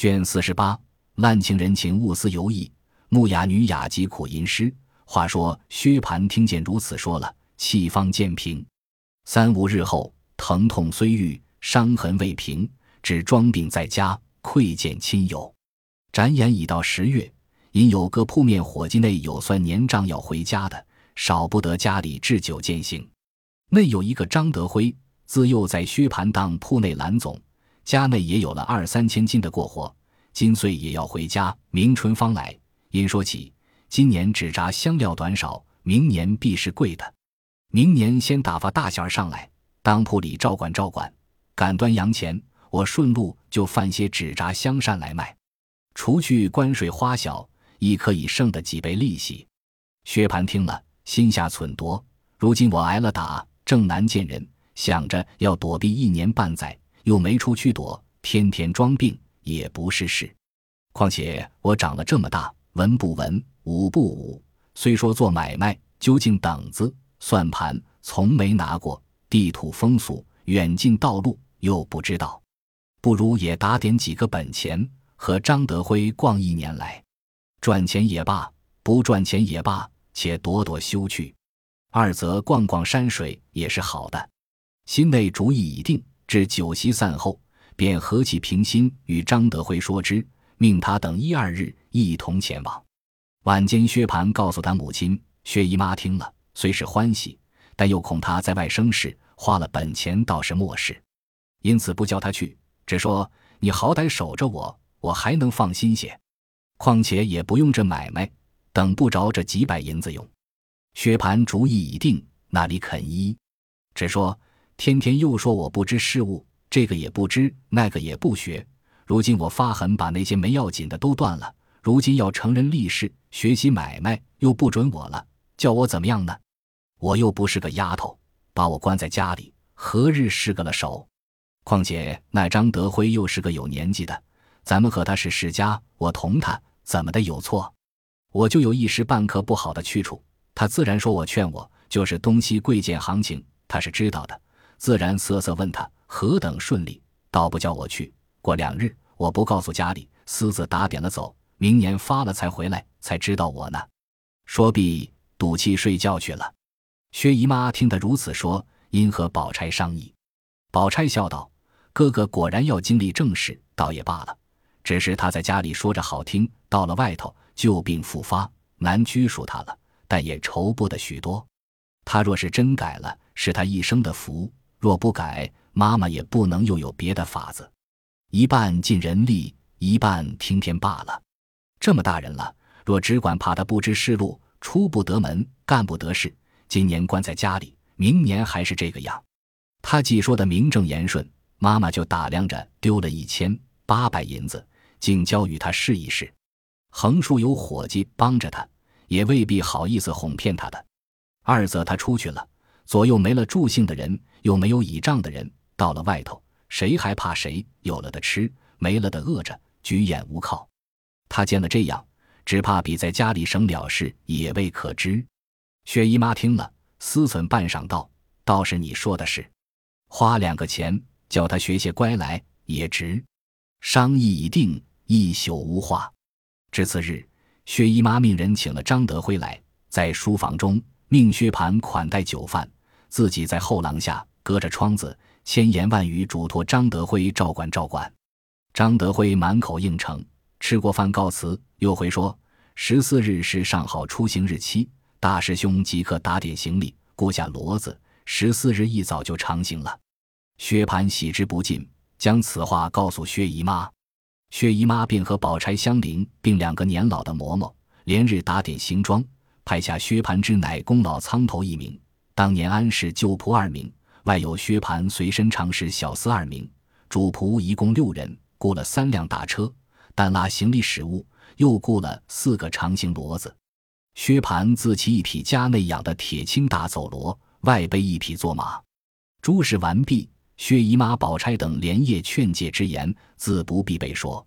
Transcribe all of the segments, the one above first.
卷四十八，滥情人情勿思犹意，木雅女雅集苦吟诗。话说薛蟠听见如此说了，气方渐平。三五日后，疼痛虽愈，伤痕未平，只装病在家，窥见亲友。展眼已到十月，因有个铺面伙计内有算年账要回家的，少不得家里置酒饯行。内有一个张德辉，自幼在薛蟠当铺内蓝总，家内也有了二三千金的过活，今岁也要回家，明春方来。因说起今年纸扎香料短少，明年必是贵的。明年先打发大小儿上来，当铺里照管照管，赶端洋钱，我顺路就贩些纸扎香扇来卖。除去关税花销，亦可以剩的几倍利息。薛蟠听了，心下忖度：如今我挨了打，正难见人，想着要躲避一年半载，又没处去躲，天天装病也不是事。况且我长了这么大，文不文，武不武，虽说做买卖，究竟等子算盘，从没拿过地土风俗，远近道路又不知道，不如也打点几个本钱。和张德辉逛一年来，赚钱也罢，不赚钱也罢，且躲躲休去。二则逛逛山水也是好的。心内主意已定，至酒席散后，便和气平心与张德辉说之，命他等一二日一同前往。晚间，薛蟠告诉他母亲薛姨妈听了，虽是欢喜，但又恐他在外生事，花了本钱倒是莫事，因此不叫他去，只说你好歹守着我。我还能放心些，况且也不用这买卖，等不着这几百银子用。薛蟠主意已定，哪里肯依？只说天天又说我不知事物，这个也不知，那个也不学。如今我发狠把那些没要紧的都断了，如今要成人立事，学习买卖，又不准我了，叫我怎么样呢？我又不是个丫头，把我关在家里，何日是个了手？况且那张德辉又是个有年纪的。咱们和他是世家，我同他怎么的有错？我就有一时半刻不好的去处，他自然说我劝我，就是东西贵贱行情，他是知道的，自然瑟瑟问他何等顺利，倒不叫我去。过两日，我不告诉家里，私自打点了走，明年发了才回来，才知道我呢。说毕，赌气睡觉去了。薛姨妈听他如此说，因和宝钗商议。宝钗笑道：“哥哥果然要经历正事，倒也罢了。”只是他在家里说着好听，到了外头旧病复发，难拘束他了。但也愁不得许多。他若是真改了，是他一生的福；若不改，妈妈也不能又有别的法子。一半尽人力，一半听天罢了。这么大人了，若只管怕他不知世路，出不得门，干不得事，今年关在家里，明年还是这个样。他既说的名正言顺，妈妈就打量着丢了一千八百银子。竟交与他试一试，横竖有伙计帮着他，也未必好意思哄骗他的。二则他出去了，左右没了助兴的人，又没有倚仗的人，到了外头，谁还怕谁？有了的吃，没了的饿着，举眼无靠。他见了这样，只怕比在家里省了事也未可知。薛姨妈听了，思忖半晌，道：“倒是你说的是，花两个钱叫他学些乖来，也值。”商议已定。一宿无话，至次日，薛姨妈命人请了张德辉来，在书房中命薛蟠款待酒饭，自己在后廊下隔着窗子千言万语嘱托张德辉照管照管。张德辉满口应承，吃过饭告辞，又回说十四日是上好出行日期，大师兄即刻打点行李，雇下骡子，十四日一早就长行了。薛蟠喜之不尽，将此话告诉薛姨妈。薛姨妈便和宝钗相邻，并两个年老的嬷嬷，连日打点行装，派下薛蟠之乃公老仓头一名，当年安氏旧仆二名，外有薛蟠随身常侍小厮二名，主仆一共六人，雇了三辆大车，但拉行李食物，又雇了四个长形骡子。薛蟠自骑一匹家内养的铁青大走骡，外背一匹坐马。诸事完毕。薛姨妈、宝钗等连夜劝诫之言，自不必备说。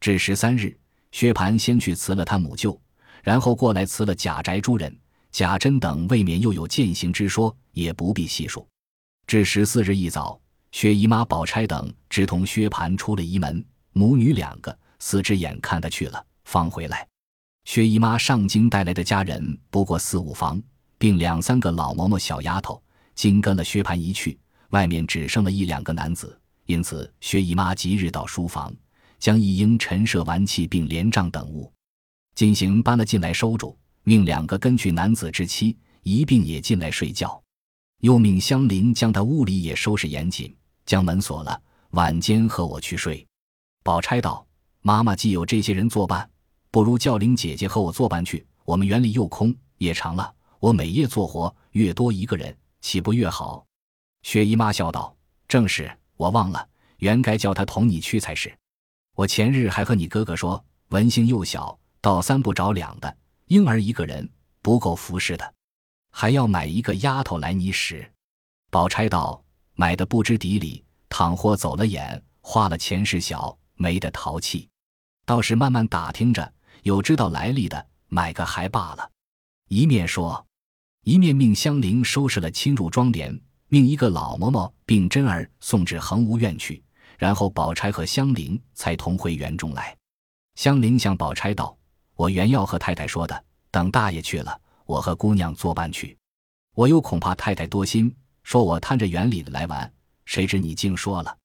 至十三日，薛蟠先去辞了他母舅，然后过来辞了贾宅诸人、贾珍等，未免又有践行之说，也不必细数。至十四日一早，薛姨妈、宝钗等直同薛蟠出了仪门，母女两个四只眼看他去了，方回来。薛姨妈上京带来的家人不过四五房，并两三个老嬷嬷、小丫头，紧跟了薛蟠一去，外面只剩了一两个男子。因此，薛姨妈即日到书房，将一应陈设玩器并帘帐等物进行搬了进来收住，命两个根据男子之妻一并也进来睡觉，又命香菱将他屋里也收拾严谨，将门锁了。晚间和我去睡。宝钗道：“妈妈既有这些人作伴，不如叫林姐姐和我作伴去。我们园里又空，夜长了，我每夜做活，越多一个人，岂不越好？”薛姨妈笑道：“正是。”我忘了，原该叫他同你去才是。我前日还和你哥哥说，文兴又小，倒三不着两的婴儿一个人不够服侍的，还要买一个丫头来你使。宝钗道：“买的不知底里，倘或走了眼，花了钱事小，没得淘气。倒是慢慢打听着，有知道来历的，买个还罢了。”一面说，一面命香菱收拾了侵入庄帘。命一个老嬷嬷并真儿送至恒芜院去，然后宝钗和香菱才同回园中来。香菱向宝钗道：“我原要和太太说的，等大爷去了，我和姑娘作伴去。我又恐怕太太多心，说我贪着园里的来玩。谁知你竟说了。”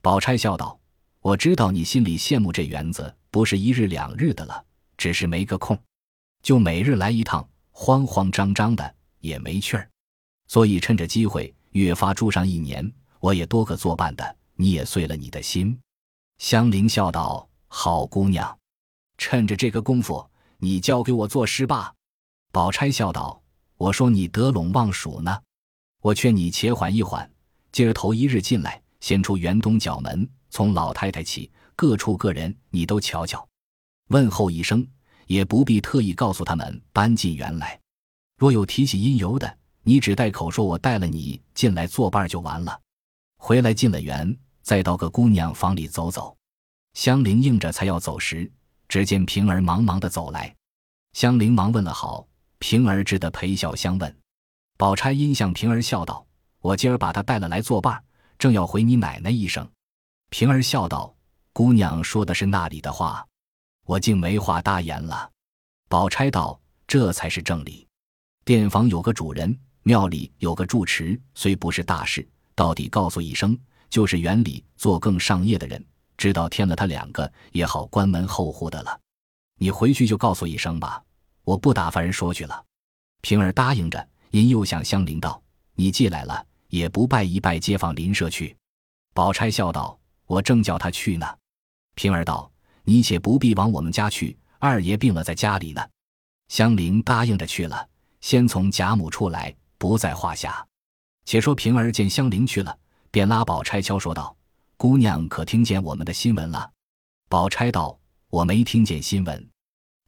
宝钗笑道：“我知道你心里羡慕这园子，不是一日两日的了，只是没个空，就每日来一趟，慌慌张张的也没趣儿，所以趁着机会。”越发住上一年，我也多个作伴的，你也碎了你的心。香菱笑道：“好姑娘，趁着这个功夫，你交给我做事吧。”宝钗笑道：“我说你得陇望蜀呢，我劝你且缓一缓，今儿头一日进来，先出园东角门，从老太太起，各处各人你都瞧瞧，问候一声，也不必特意告诉他们搬进园来。若有提起因由的。”你只带口说，我带了你进来作伴就完了。回来进了园，再到个姑娘房里走走。香菱应着，才要走时，只见平儿忙忙的走来。香菱忙问了好，平儿只得陪笑相问。宝钗因向平儿笑道：“我今儿把她带了来作伴，正要回你奶奶一声。”平儿笑道：“姑娘说的是那里的话，我竟没话搭言了。”宝钗道：“这才是正理。店房有个主人。”庙里有个住持，虽不是大事，到底告诉一声，就是园里做更上业的人，知道添了他两个，也好关门候户的了。你回去就告诉一声吧，我不打发人说去了。平儿答应着，因又向香菱道：“你既来了，也不拜一拜街坊邻舍去。”宝钗笑道：“我正叫他去呢。”平儿道：“你且不必往我们家去，二爷病了，在家里呢。”香菱答应着去了，先从贾母处来。不在话下。且说平儿见香菱去了，便拉宝钗悄说道：“姑娘可听见我们的新闻了？”宝钗道：“我没听见新闻，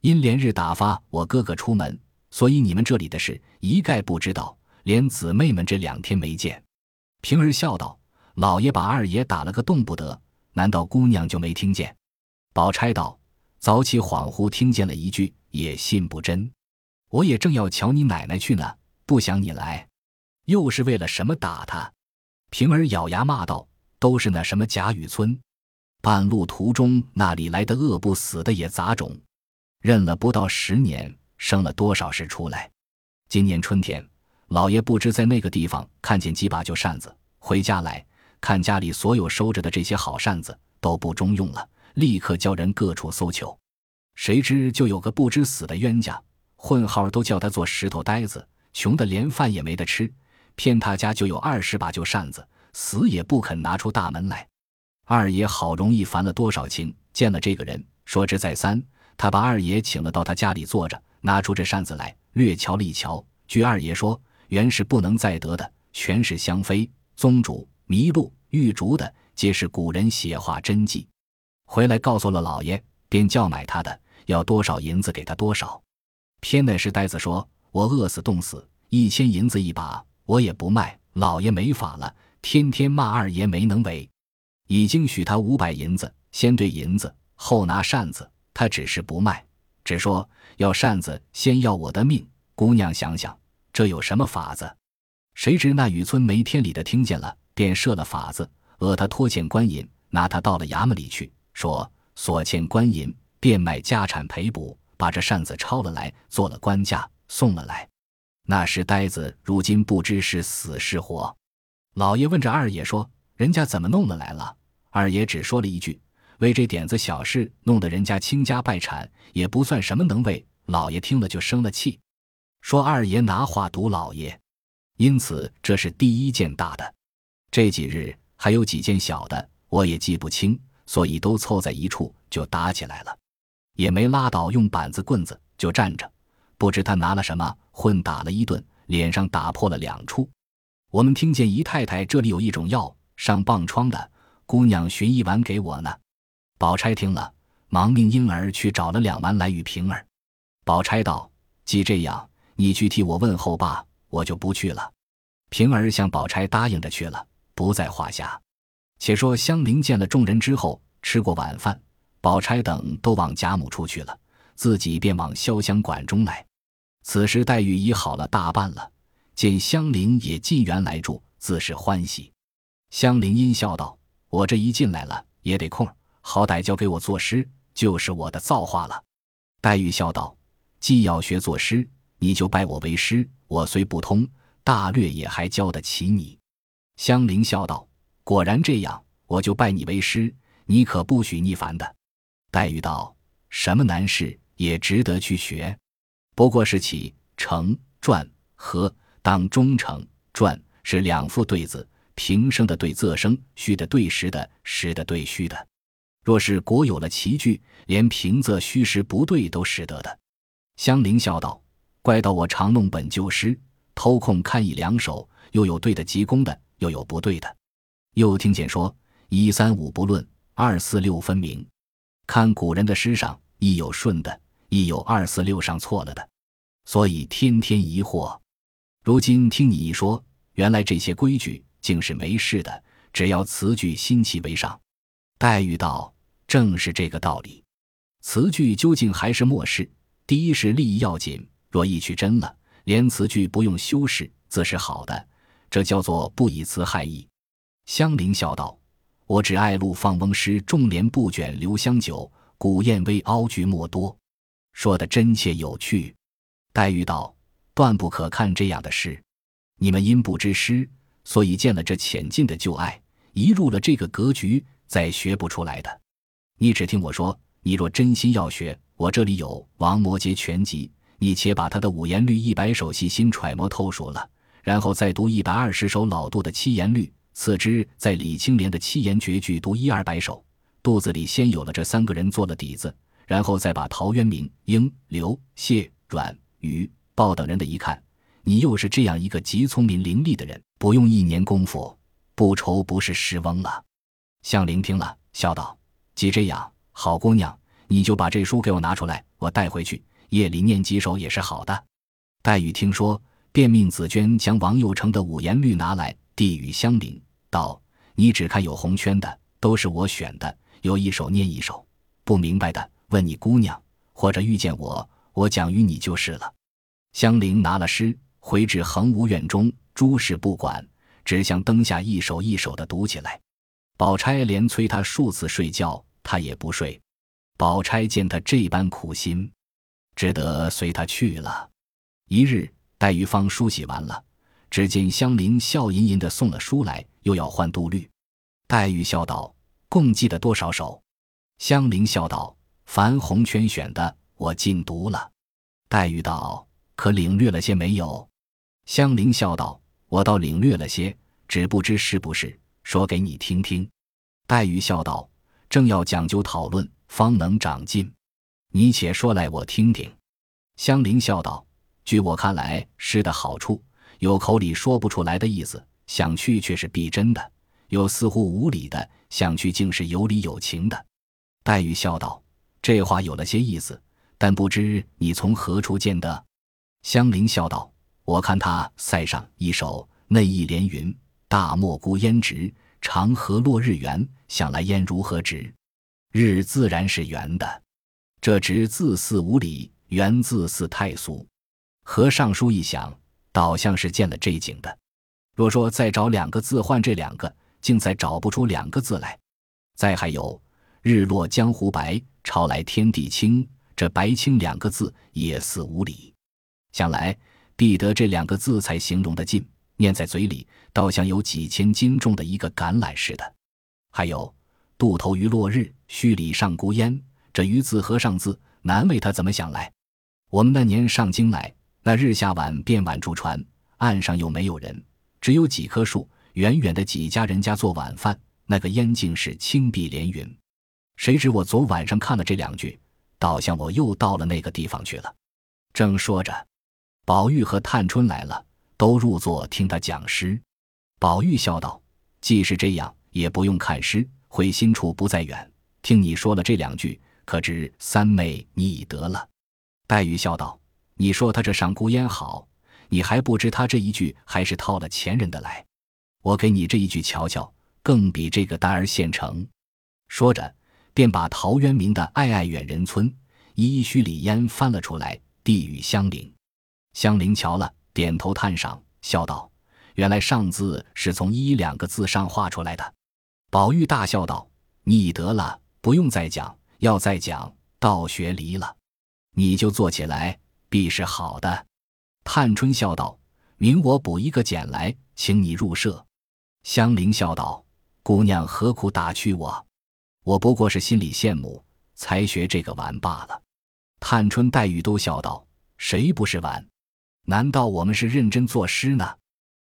因连日打发我哥哥出门，所以你们这里的事一概不知道，连姊妹们这两天没见。”平儿笑道：“老爷把二爷打了个动不得，难道姑娘就没听见？”宝钗道：“早起恍惚听见了一句，也信不真。我也正要瞧你奶奶去呢。”不想你来，又是为了什么打他？平儿咬牙骂道：“都是那什么贾雨村，半路途中那里来的饿不死的也杂种，认了不到十年，生了多少事出来？今年春天，老爷不知在那个地方看见几把旧扇子，回家来看家里所有收着的这些好扇子都不中用了，立刻叫人各处搜求，谁知就有个不知死的冤家，混号都叫他做石头呆子。”穷的连饭也没得吃，偏他家就有二十把旧扇子，死也不肯拿出大门来。二爷好容易烦了多少情，见了这个人，说之再三，他把二爷请了到他家里坐着，拿出这扇子来，略瞧了一瞧。据二爷说，原是不能再得的，全是香妃、宗主、麋鹿、玉竹的，皆是古人写画真迹。回来告诉了老爷，便叫买他的，要多少银子给他多少。偏那时呆子说。我饿死冻死，一千银子一把，我也不卖。老爷没法了，天天骂二爷没能为，已经许他五百银子，先兑银子，后拿扇子。他只是不卖，只说要扇子，先要我的命。姑娘想想，这有什么法子？谁知那雨村没天理的听见了，便设了法子，讹他拖欠官银，拿他到了衙门里去，说所欠官银，变卖家产赔补，把这扇子抄了来，做了官价，送了来。那时呆子如今不知是死是活。老爷问着二爷说：“人家怎么弄的来了？”二爷只说了一句：“为这点子小事，弄得人家倾家败产，也不算什么能为。”老爷听了就生了气，说：“二爷拿话堵老爷。”因此这是第一件大的。这几日还有几件小的，我也记不清，所以都凑在一处就打起来了，也没拉倒，用板子棍子就站着，不知他拿了什么，混打了一顿，脸上打破了两处。我们听见姨太太这里有一种药上棒疮的，姑娘寻一丸给我呢。宝钗听了，忙命婴儿去找了两丸来与平儿。宝钗道：“既这样，你去替我问候罢，我就不去了。”平儿向宝钗答应着去了，不在话下。且说香菱见了众人之后，吃过晚饭，宝钗等都往贾母处去了，自己便往潇湘馆中来。此时黛玉已好了大半了。见香菱也进园来住，自是欢喜。香菱阴笑道：“我这一进来了，也得空，好歹教给我作诗，就是我的造化了。”黛玉笑道：“既要学作诗，你就拜我为师。我虽不通，大略也还教得起你。”香菱笑道：“果然这样，我就拜你为师，你可不许逆反的。”黛玉道：“什么难事也值得去学，不过是起承转合。”当中成转是两副对子，平声的对仄声，虚的对实的，实的对虚的。若是果有了奇句，连平仄虚实不对都识得的。香菱笑道：“怪到我常弄本旧诗，偷空看一两首，又有对的急功的，又有不对的。又听见说一三五不论，二四六分明。看古人的诗上，亦有顺的，亦有二四六上错了的，所以天天疑惑。”如今听你一说，原来这些规矩竟是没事的，只要词句新奇为上。黛玉道：“正是这个道理。词句究竟还是末事，第一是立意要紧。若意去真了，连词句不用修饰，自是好的。这叫做不以词害意。”香菱笑道：“我只爱陆放翁诗，重帘不卷留香久，古燕微凹菊莫多。”说的真切有趣。黛玉道。断不可看这样的诗，你们因不知诗，所以见了这浅近的旧爱，一入了这个格局，再学不出来的。你只听我说，你若真心要学，我这里有《王摩诘全集》，你且把他的五言律一百首细心揣摩透熟了，然后再读一百二十首老杜的七言律，次之在李青莲的七言绝句读一二百首，肚子里先有了这三个人做了底子，然后再把陶渊明、应、刘、谢、阮、于。鲍等人的一看，你又是这样一个极聪明伶俐的人，不用一年功夫，不愁不是诗翁了。向聆听了，笑道：“既这样，好姑娘，你就把这书给我拿出来，我带回去，夜里念几首也是好的。”黛玉听说，便命紫娟将王佑成的五言律拿来，递与香菱，道：“你只看有红圈的，都是我选的，有一首念一首，不明白的问你姑娘，或者遇见我，我讲与你就是了。”香菱拿了诗，回至恒芜院中，诸事不管，只向灯下一首一首的读起来。宝钗连催他数次睡觉，他也不睡。宝钗见他这般苦心，只得随他去了。一日，黛玉方梳洗完了，只见香菱笑吟吟的送了书来，又要换杜律。黛玉笑道：“共记得多少首？”香菱笑道：“凡红圈选的，我尽读了。”黛玉道。可领略了些没有？香菱笑道：“我倒领略了些，只不知是不是，说给你听听。”黛玉笑道：“正要讲究讨论，方能长进。你且说来，我听听。”香菱笑道：“据我看来，诗的好处有口里说不出来的意思，想去却是必真的；有似乎无理的，想去竟是有理有情的。”黛玉笑道：“这话有了些意思，但不知你从何处见得？”香菱笑道：“我看他塞上一首内意连云：大漠孤烟直，长河落日圆。想来烟如何直？日自然是圆的。这直字似无理，圆字似太俗。和尚书一想，倒像是见了这景的。若说再找两个字换这两个，竟再找不出两个字来。再还有日落江湖白，潮来天地清。这白清两个字也似无理，想来必得这两个字才形容得尽，念在嘴里，倒像有几千斤重的一个橄榄似的。还有“渡头余落日，墟里上孤烟”，这“余”字和“上”字，难为他怎么想来。我们那年上京来，那日下晚便晚住船，岸上又没有人，只有几棵树，远远的几家人家做晚饭，那个烟竟是青碧连云。谁知我昨晚上看了这两句。倒像我又到了那个地方去了。正说着，宝玉和探春来了，都入座听他讲诗。宝玉笑道：“既是这样，也不用看诗，会心处不在远。听你说了这两句，可知三妹你已得了。”黛玉笑道：“你说他这赏孤烟好，你还不知他这一句还是套了前人的来。我给你这一句瞧瞧，更比这个单儿现成。”说着。便把陶渊明的“爱爱远人村，依依墟里烟”翻了出来，递与香菱。香菱瞧了，点头叹赏，笑道：“原来上字是从‘一’两个字上画出来的。”宝玉大笑道：“你得了，不用再讲，要再讲，倒学离了。你就坐起来，必是好的。”探春笑道：“明我补一个简来，请你入舍。”香菱笑道：“姑娘何苦打趣我？”我不过是心里羡慕，才学这个玩罢了。探春、黛玉都笑道：“谁不是玩？难道我们是认真作诗呢？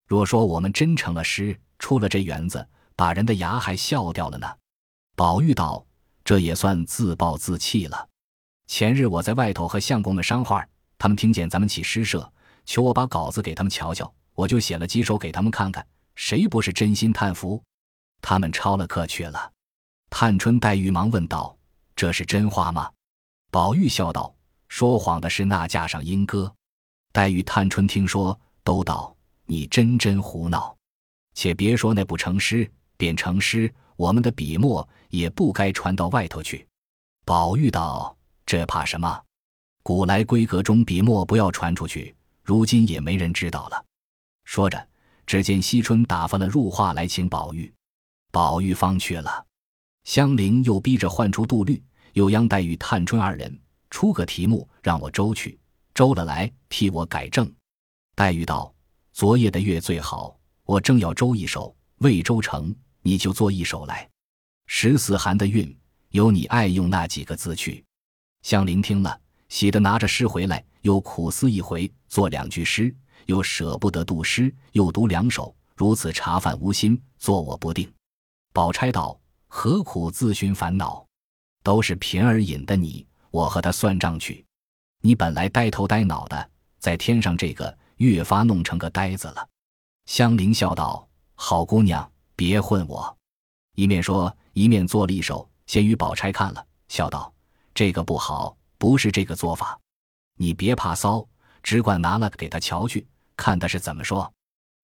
若说我们真成了诗，出了这园子，把人的牙还笑掉了呢。”宝玉道：“这也算自暴自弃了。前日我在外头和相公们商话，他们听见咱们起诗社，求我把稿子给他们瞧瞧，我就写了几首给他们看看。谁不是真心叹服？他们抄了课去了。”探春、黛玉忙问道：“这是真话吗？”宝玉笑道：“说谎的是那架上莺歌。”黛玉、探春听说，都道：“你真真胡闹！且别说那不成诗，便成诗，我们的笔墨也不该传到外头去。”宝玉道：“这怕什么？古来闺阁中笔墨不要传出去，如今也没人知道了。”说着，只见惜春打发了入画来请宝玉，宝玉方去了。香菱又逼着唤出杜律，又央黛玉、探春二人出个题目让我周去，周了来替我改正。黛玉道：“昨夜的月最好，我正要周一首，未周成，你就做一首来。十四寒的韵，由你爱用那几个字去。”香菱听了，喜得拿着诗回来，又苦思一回，做两句诗，又舍不得读诗，又读两首，如此茶饭无心，做我不定。宝钗道。何苦自寻烦恼？都是平儿引的你，我和他算账去。你本来呆头呆脑的，在天上这个越发弄成个呆子了。香菱笑道：“好姑娘，别混我。”一面说，一面做了一首，先与宝钗看了，笑道：“这个不好，不是这个做法。你别怕骚，只管拿了给他瞧去，看他是怎么说。”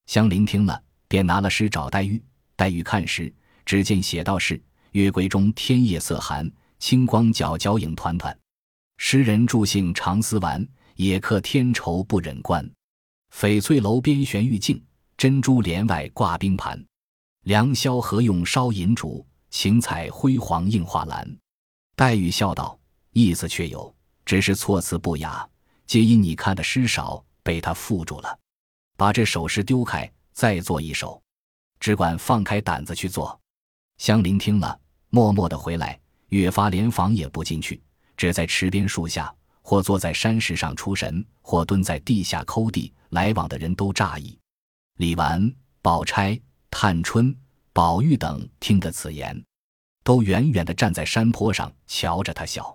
香菱听了，便拿了诗找黛玉。黛玉看时。只见写道是：“月归中，天夜色寒，清光皎皎影团团。诗人助兴常思玩，野客天愁不忍观。翡翠楼边悬玉镜，珍珠帘外挂冰盘。良宵何用烧银烛？晴彩辉煌映画栏。”黛玉笑道：“意思却有，只是措辞不雅，皆因你看的诗少，被他缚住了。把这首诗丢开，再做一首，只管放开胆子去做。”香菱听了，默默的回来，越发连房也不进去，只在池边树下，或坐在山石上出神，或蹲在地下抠地。来往的人都诧异。李纨、宝钗、探春、宝玉等听得此言，都远远的站在山坡上瞧着他笑。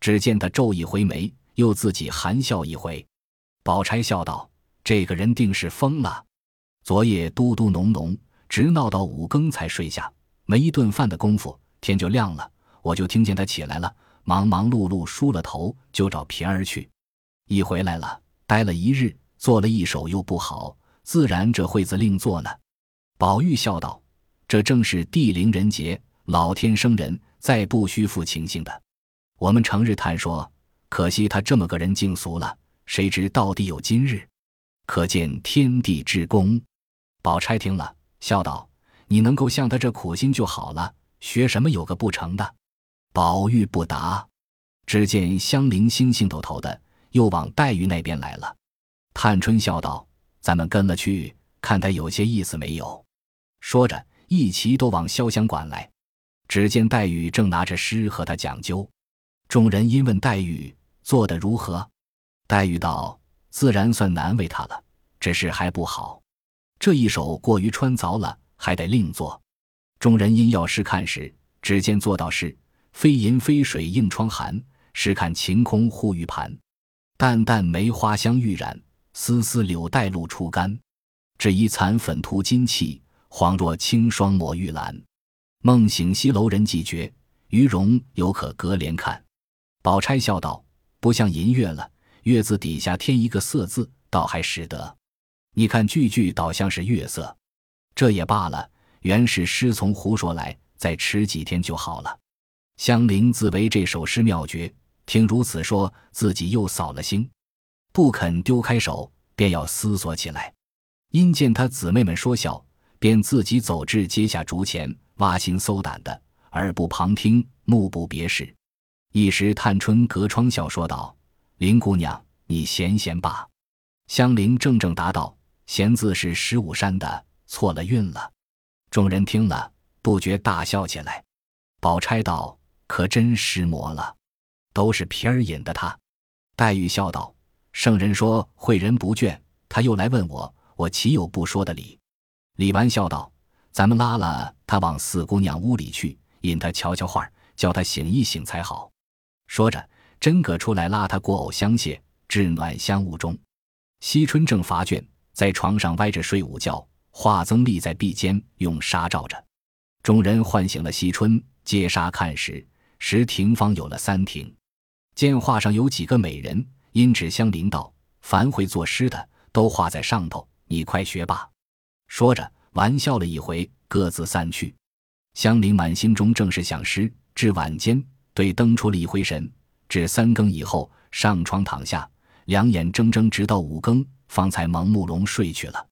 只见他皱一回眉，又自己含笑一回。宝钗笑道：“这个人定是疯了。昨夜嘟嘟哝哝，直闹到五更才睡下。”没一顿饭的功夫，天就亮了。我就听见他起来了，忙忙碌碌梳了头，就找平儿去。一回来了，待了一日，做了一手又不好，自然这会子另做呢。宝玉笑道：“这正是地灵人杰，老天生人，再不虚负情形的。我们成日叹说，可惜他这么个人竟俗了。谁知到底有今日，可见天地之功。”宝钗听了，笑道。你能够像他这苦心就好了，学什么有个不成的？宝玉不答。只见香菱星星抖头的，又往黛玉那边来了。探春笑道：“咱们跟了去，看他有些意思没有。”说着，一齐都往潇湘馆来。只见黛玉正拿着诗和他讲究。众人因问黛玉做得如何，黛玉道：“自然算难为他了，只是还不好。这一首过于穿凿了，还得另做。”众人因要试看时，只见做道是：“飞银飞水映窗寒，试看晴空护玉盘。淡淡梅花香欲染。”丝丝柳带露初干，只一残粉涂金器，恍若清霜抹玉兰。梦醒西楼人寂绝，余容犹可隔帘看。宝钗笑道：“不像银月了，月字底下添一个色字，倒还使得。你看句句倒像是月色，这也罢了。原是诗从胡说来，再迟几天就好了。”香菱自为这首诗妙绝，听如此说，自己又扫了兴。不肯丢开手，便要思索起来。因见他姊妹们说笑，便自己走至阶下竹前，挖心搜胆的，耳不旁听，目不别视。一时探春隔窗笑说道：“林姑娘，你闲闲罢。”香菱正正答道：“闲字是十五山的，错了韵了。”众人听了，不觉大笑起来。宝钗道：“可真失魔了，都是皮儿引的他。”黛玉笑道。圣人说诲人不倦，他又来问我，我岂有不说的理？李纨笑道：“咱们拉了他往四姑娘屋里去，引他瞧瞧画，叫他醒一醒才好。”说着，真个出来拉他过藕香榭，至暖香雾中。惜春正乏倦，在床上歪着睡午觉，华增立在壁间，用纱罩着。众人唤醒了惜春，揭纱看时，时亭方有了三亭，见画上有几个美人。因指香菱道：“凡会作诗的，都画在上头，你快学吧。”说着，玩笑了一回，各自散去。香菱满心中正是想诗，至晚间对灯出了一回神，至三更以后上床躺下，两眼睁睁直到五更，方才蒙目笼睡去了。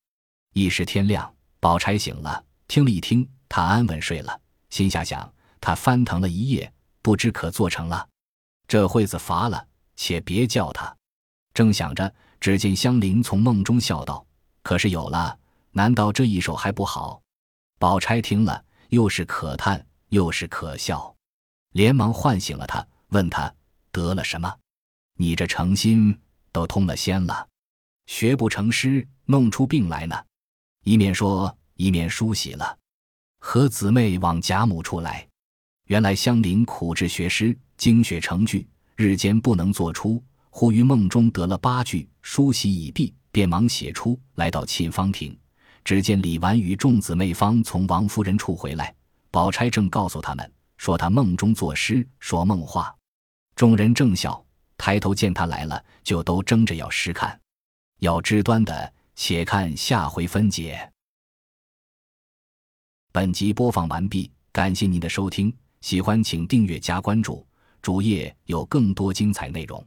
一时天亮，宝钗醒了，听了一听，她安稳睡了，心下想：她翻腾了一夜，不知可做成了。这会子乏了。且别叫他。正想着，只见香菱从梦中笑道：“可是有了，难道这一手还不好？”宝钗听了，又是可叹又是可笑，连忙唤醒了他，问他得了什么？你这诚心都通了仙了，学不成诗，弄出病来呢？一面说，一面梳洗了，和姊妹往贾母处来。原来香菱苦志学诗，精学成句。日间不能作出，忽于梦中得了八句，梳洗已毕，便忙写出来。到沁芳亭，只见李纨与众姊妹方从王夫人处回来，宝钗正告诉他们说他梦中作诗，说梦话。众人正笑，抬头见他来了，就都争着要诗看。要知端的，且看下回分解。本集播放完毕，感谢您的收听，喜欢请订阅加关注。主页有更多精彩内容。